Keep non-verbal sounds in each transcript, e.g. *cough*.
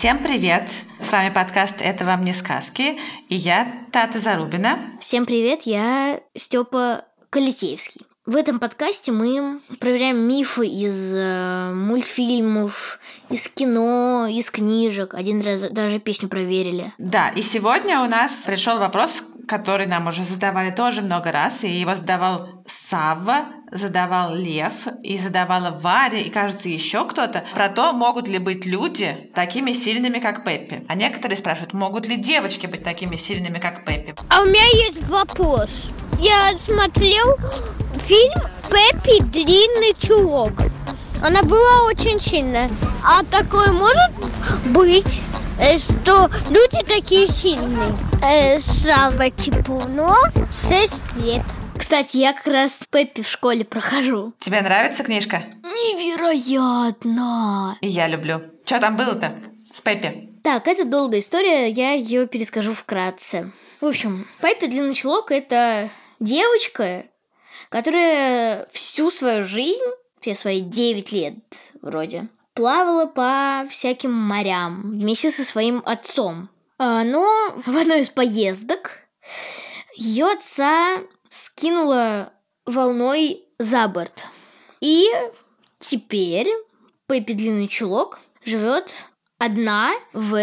Всем привет! С вами подкаст «Это вам не сказки» и я, Тата Зарубина. Всем привет, я Степа Калитеевский. В этом подкасте мы проверяем мифы из э, мультфильмов, из кино, из книжек. Один раз даже песню проверили. Да, и сегодня у нас пришел вопрос, который нам уже задавали тоже много раз, и его задавал Савва, задавал Лев, и задавала Варя, и, кажется, еще кто-то, про то, могут ли быть люди такими сильными, как Пеппи. А некоторые спрашивают, могут ли девочки быть такими сильными, как Пеппи. А у меня есть вопрос. Я смотрел фильм «Пеппи. Длинный чулок». Она была очень сильная. А такое может быть, э, что люди такие сильные? Сава Типунов, 6 лет. Кстати, я как раз Пеппи в школе прохожу. Тебе нравится книжка? Невероятно! И я люблю. Что там было-то с Пеппи? Так, это долгая история, я ее перескажу вкратце. В общем, Пеппи Длинный Чулок – это девочка, которая всю свою жизнь, все свои 9 лет вроде, плавала по всяким морям вместе со своим отцом. А, Но в одной из поездок ее отца скинула волной за борт. И теперь Пеппи Длинный Чулок живет одна в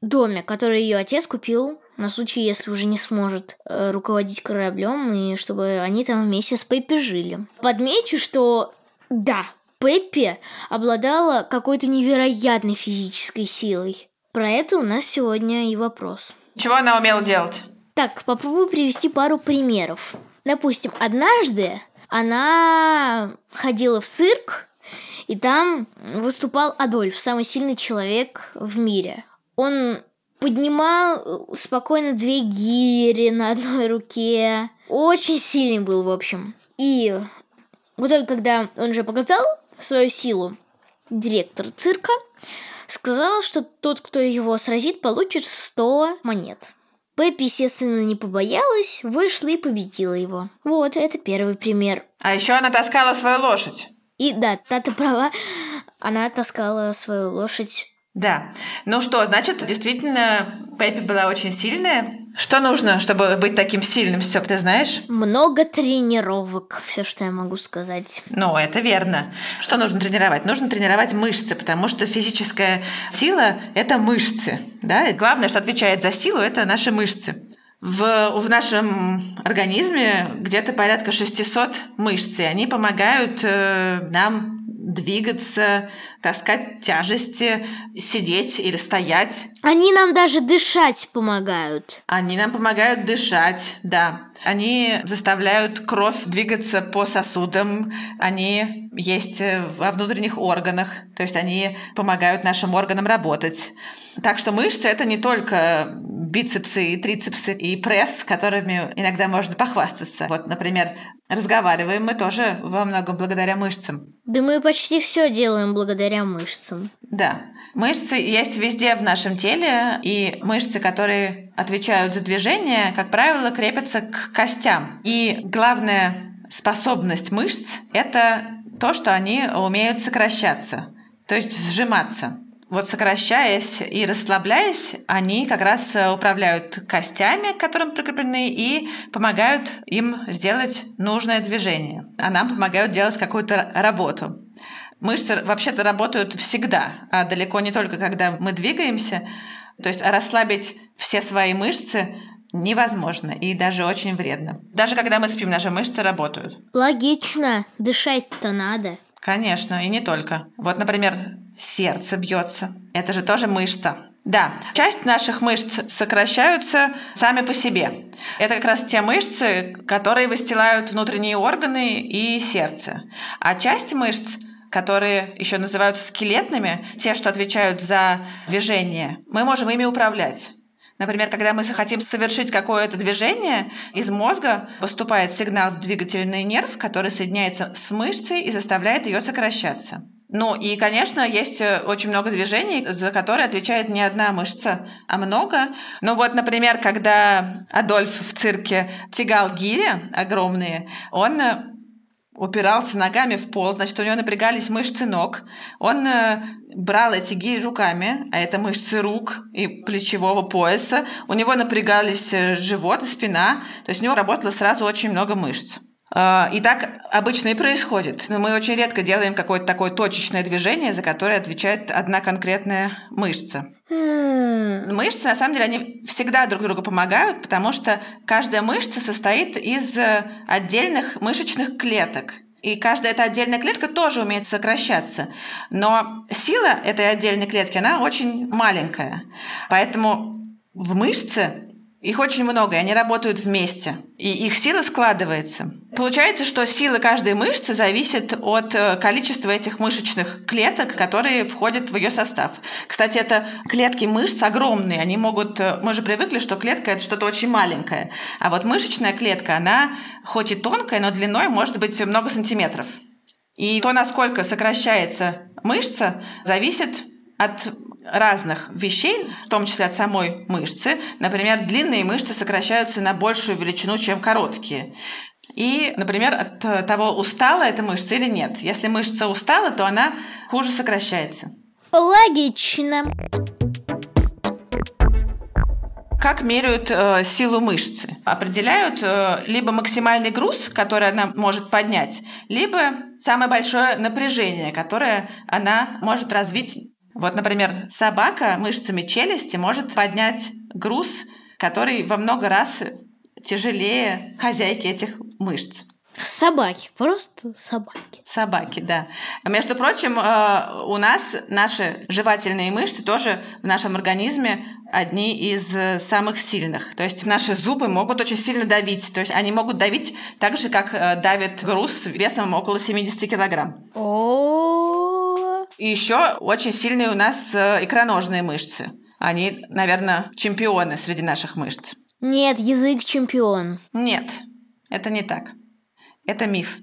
доме, который ее отец купил на случай, если уже не сможет э, руководить кораблем, и чтобы они там вместе с Пеппи жили. Подмечу, что да, Пеппи обладала какой-то невероятной физической силой. Про это у нас сегодня и вопрос. Чего она умела делать? Так, попробую привести пару примеров. Допустим, однажды она ходила в цирк, и там выступал Адольф, самый сильный человек в мире. Он поднимал спокойно две гири на одной руке. Очень сильный был, в общем. И в итоге, когда он же показал свою силу, директор цирка сказал, что тот, кто его сразит, получит 100 монет. Пеппи, естественно, не побоялась, вышла и победила его. Вот, это первый пример. А еще она таскала свою лошадь. И да, Тата права, она таскала свою лошадь. Да. Ну что, значит, действительно, Пеппи была очень сильная. Что нужно, чтобы быть таким сильным, Степ, ты знаешь? Много тренировок, все, что я могу сказать. Ну, это верно. Что нужно тренировать? Нужно тренировать мышцы, потому что физическая сила – это мышцы. Да? И главное, что отвечает за силу – это наши мышцы. В, в нашем организме где-то порядка 600 мышц, и они помогают э, нам двигаться, таскать тяжести, сидеть или стоять. Они нам даже дышать помогают. Они нам помогают дышать, да. Они заставляют кровь двигаться по сосудам, они есть во внутренних органах, то есть они помогают нашим органам работать. Так что мышцы это не только бицепсы и трицепсы и пресс, которыми иногда можно похвастаться. Вот, например, разговариваем мы тоже во многом благодаря мышцам. Да мы почти все делаем благодаря мышцам. Да. Мышцы есть везде в нашем теле, и мышцы, которые отвечают за движение, как правило, крепятся к костям. И главная способность мышц – это то, что они умеют сокращаться, то есть сжиматься. Вот сокращаясь и расслабляясь, они как раз управляют костями, к которым прикреплены, и помогают им сделать нужное движение. А нам помогают делать какую-то работу. Мышцы вообще-то работают всегда, а далеко не только когда мы двигаемся. То есть расслабить все свои мышцы невозможно и даже очень вредно. Даже когда мы спим, наши мышцы работают. Логично, дышать-то надо. Конечно, и не только. Вот, например, сердце бьется. Это же тоже мышца. Да, часть наших мышц сокращаются сами по себе. Это как раз те мышцы, которые выстилают внутренние органы и сердце. А часть мышц которые еще называются скелетными, те, что отвечают за движение, мы можем ими управлять. Например, когда мы захотим совершить какое-то движение, из мозга поступает сигнал в двигательный нерв, который соединяется с мышцей и заставляет ее сокращаться. Ну и, конечно, есть э, очень много движений, за которые отвечает не одна мышца, а много. Ну вот, например, когда Адольф в цирке тягал гири огромные, он э, упирался ногами в пол, значит, у него напрягались мышцы ног. Он э, брал эти гири руками, а это мышцы рук и плечевого пояса. У него напрягались живот и спина. То есть у него работало сразу очень много мышц. А, и так обычно и происходит. Но мы очень редко делаем какое-то такое точечное движение, за которое отвечает одна конкретная мышца. Мышцы, на самом деле, они всегда друг другу помогают, потому что каждая мышца состоит из э, отдельных мышечных клеток. И каждая эта отдельная клетка тоже умеет сокращаться. Но сила этой отдельной клетки, она очень маленькая. Поэтому в мышце их очень много, и они работают вместе. И их сила складывается. Получается, что сила каждой мышцы зависит от э, количества этих мышечных клеток, которые входят в ее состав. Кстати, это клетки мышц огромные. Они могут... Э, мы же привыкли, что клетка – это что-то очень маленькое. А вот мышечная клетка, она хоть и тонкая, но длиной может быть много сантиметров. И то, насколько сокращается мышца, зависит от разных вещей, в том числе от самой мышцы. Например, длинные мышцы сокращаются на большую величину, чем короткие. И, например, от того, устала эта мышца или нет. Если мышца устала, то она хуже сокращается. Логично. Как меряют э, силу мышцы? Определяют э, либо максимальный груз, который она может поднять, либо самое большое напряжение, которое она может развить вот, например, собака мышцами челюсти может поднять груз, который во много раз тяжелее хозяйки этих мышц. Собаки, просто собаки. Собаки, да. Между прочим, э, у нас наши жевательные мышцы тоже в нашем организме одни из самых сильных. То есть наши зубы могут очень сильно давить. То есть они могут давить так же, как э, давит груз весом около 70 килограмм. О, и еще очень сильные у нас э, икроножные мышцы. Они, наверное, чемпионы среди наших мышц. Нет, язык чемпион. Нет, это не так. Это миф.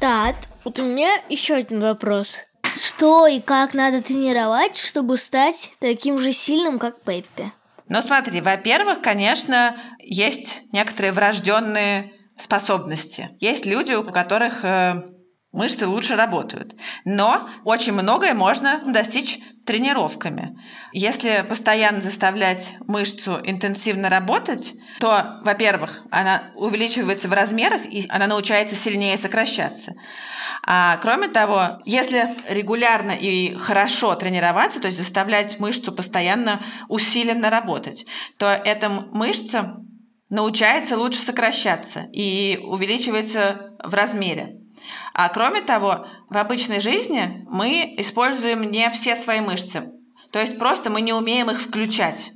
Так, вот у меня еще один вопрос. Что и как надо тренировать, чтобы стать таким же сильным, как Пеппи? Ну смотри, во-первых, конечно, есть некоторые врожденные способности. Есть люди, у которых э, мышцы лучше работают. Но очень многое можно достичь тренировками. Если постоянно заставлять мышцу интенсивно работать, то, во-первых, она увеличивается в размерах, и она научается сильнее сокращаться. А кроме того, если регулярно и хорошо тренироваться, то есть заставлять мышцу постоянно усиленно работать, то эта мышца научается лучше сокращаться и увеличивается в размере. А кроме того, в обычной жизни мы используем не все свои мышцы. То есть просто мы не умеем их включать.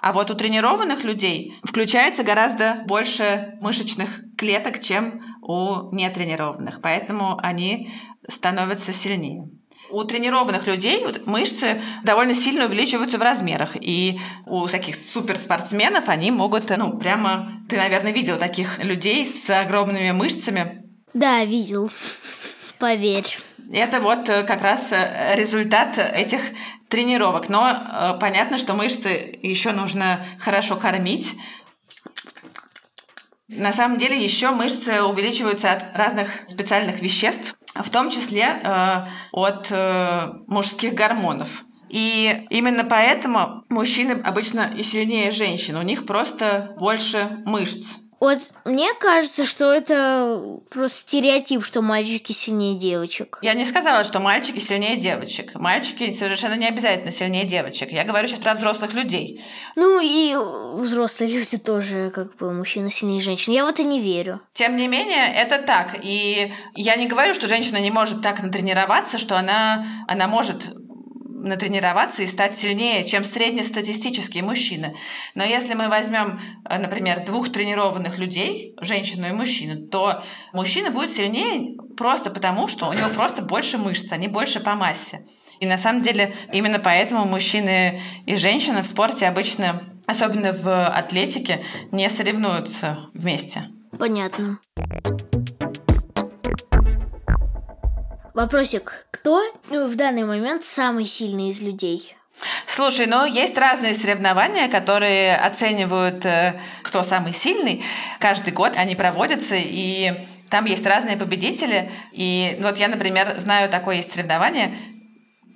А вот у тренированных людей включается гораздо больше мышечных клеток, чем у нетренированных. Поэтому они становятся сильнее. У тренированных людей мышцы довольно сильно увеличиваются в размерах. И у всяких суперспортсменов они могут, ну, прямо... Ты, наверное, видел таких людей с огромными мышцами. Да, видел. Поверь. Это вот э, как раз э, результат этих тренировок. Но э, понятно, что мышцы еще нужно хорошо кормить. На самом деле еще мышцы увеличиваются от разных специальных веществ, в том числе от мужских гормонов. И именно поэтому мужчины обычно и сильнее женщин. У них просто больше мышц. Вот мне кажется, что это просто стереотип, что мальчики сильнее девочек. Я не сказала, что мальчики сильнее девочек. Мальчики совершенно не обязательно сильнее девочек. Я говорю сейчас про взрослых людей. Ну и взрослые люди тоже, как бы, мужчина сильнее женщин. Я вот и не верю. Тем не менее, это так. И я не говорю, что женщина не может так натренироваться, что она, она может натренироваться и стать сильнее, чем среднестатистический мужчина. Но если мы возьмем, э, например, двух тренированных людей, женщину и мужчину, то мужчина будет сильнее просто потому, что у него просто больше мышц, они больше по массе. И на самом деле именно поэтому мужчины и женщины в спорте обычно, особенно в атлетике, не соревнуются вместе. Понятно. Вопросик. Кто в данный момент самый сильный из людей? Слушай, ну есть разные соревнования, которые оценивают, э, кто самый сильный. Каждый год они проводятся, и там есть разные победители. И вот я, например, знаю такое есть соревнование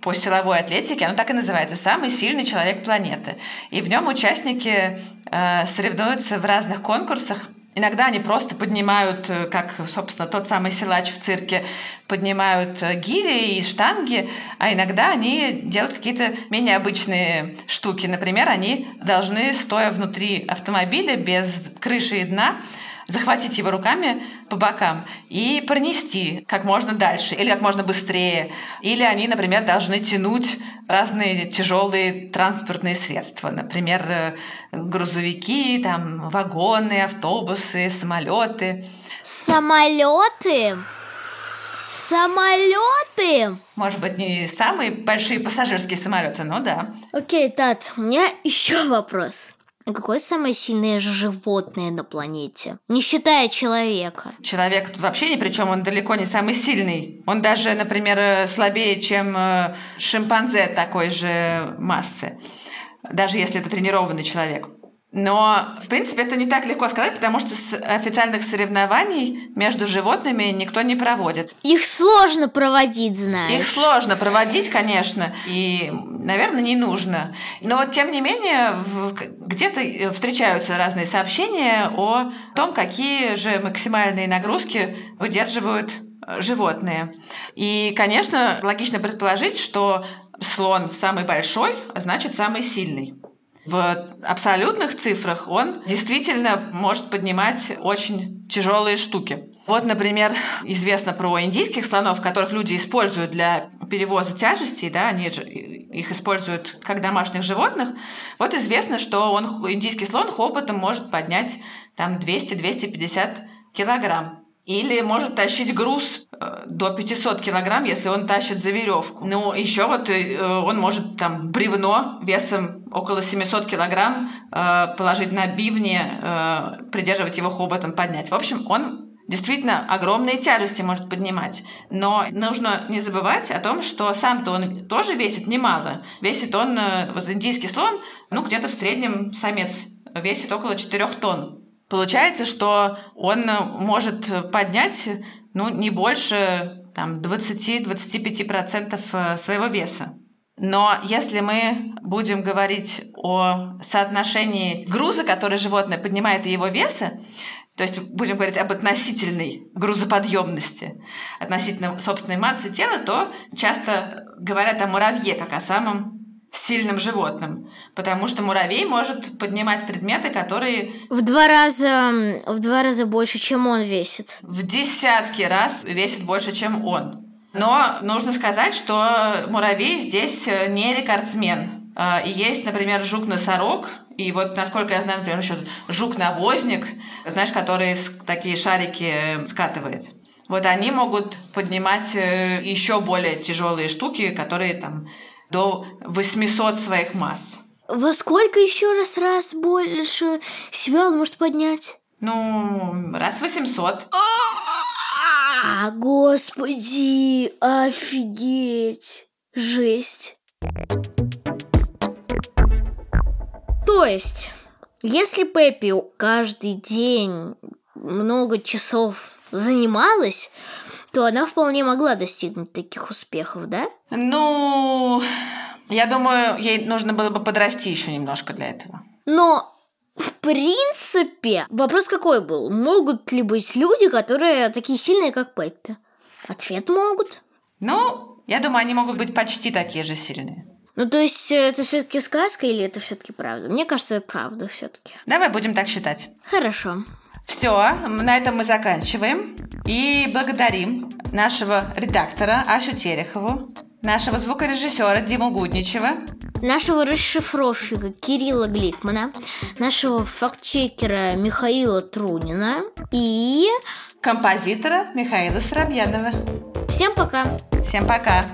по силовой атлетике, оно так и называется «Самый сильный человек планеты». И в нем участники э, соревнуются в разных конкурсах. Иногда они просто поднимают, э, как, собственно, тот самый силач в цирке, поднимают э, гири и штанги, а иногда они делают какие-то менее обычные штуки. Например, они должны, стоя внутри автомобиля без крыши и дна, захватить его руками по бокам и пронести как можно дальше или как можно быстрее. Или они, например, должны тянуть разные тяжелые транспортные средства, например, э, грузовики, там, вагоны, автобусы, самолеты. Самолеты? Самолеты? Может быть, не самые большие пассажирские самолеты, но да. Окей, Тат, у меня *laughs* еще вопрос. Какое самое сильное животное на планете? Не считая человека. Человек тут вообще ни при чем, он далеко не самый сильный. Он даже, например, слабее, чем э, шимпанзе такой же массы. Даже если это тренированный человек. Но, в принципе, это не так легко сказать, потому что с официальных соревнований между животными никто не проводит. Их сложно проводить, знаешь. Их сложно проводить, конечно, и, наверное, не нужно. Но вот, тем не менее, где-то встречаются разные сообщения о том, какие же максимальные нагрузки выдерживают э, животные. И, конечно, логично предположить, что слон самый большой, а значит самый сильный. В абсолютных цифрах он действительно может поднимать очень тяжелые штуки. Вот, например, известно про индийских слонов, которых люди используют для перевоза тяжестей, да, они же их используют как домашних животных. Вот известно, что он, индийский слон хоботом может поднять там 200-250 килограмм. Или может тащить груз до 500 килограмм, если он тащит за веревку. Ну, еще вот э, он может там бревно весом около 700 килограмм э, положить на бивни, придерживать его хоботом, поднять. В общем, он действительно огромные тяжести может поднимать. Но нужно не забывать о том, что сам-то он тоже весит немало. Весит он, вот индийский слон, ну, где-то в среднем самец весит около 4 тонн. Получается, что он может поднять ну, не больше там, 20-25% э, своего веса. Но если мы будем говорить о соотношении груза, который животное поднимает, и его веса, то есть будем говорить об относительной грузоподъемности, относительно собственной массы тела, то часто говорят о муравье как о самом сильным животным, потому что муравей может поднимать предметы, которые в два раза в два раза больше, чем он весит. В десятки раз весит больше, чем он. Но нужно сказать, что муравей здесь э, не рекордсмен. И есть, например, жук-носорог, и вот, насколько я знаю, например, еще жук-навозник, знаешь, который такие шарики э, скатывает. Вот они могут поднимать э, еще более тяжелые штуки, которые там до 800 своих масс. Во сколько еще раз раз больше себя он может поднять? Ну, раз 800. А, господи, офигеть. Жесть. То есть, если Пеппи каждый день много часов занималась, то она вполне могла достигнуть таких успехов, да? Ну, я думаю, ей нужно было бы подрасти еще немножко для этого. Но в принципе, вопрос какой был? Могут ли быть люди, которые такие сильные, как Пеппи? Ответ могут. Ну, я думаю, они могут быть почти такие же сильные. Ну, то есть это все-таки сказка или это все-таки правда? Мне кажется, это правда все-таки. Давай будем так считать. Хорошо. Все, на этом мы заканчиваем. И благодарим нашего редактора Асю Терехову нашего звукорежиссера Диму Гудничева, нашего расшифровщика Кирилла Гликмана, нашего фактчекера Михаила Трунина и... композитора Михаила Соробьянова. Всем пока! Всем пока!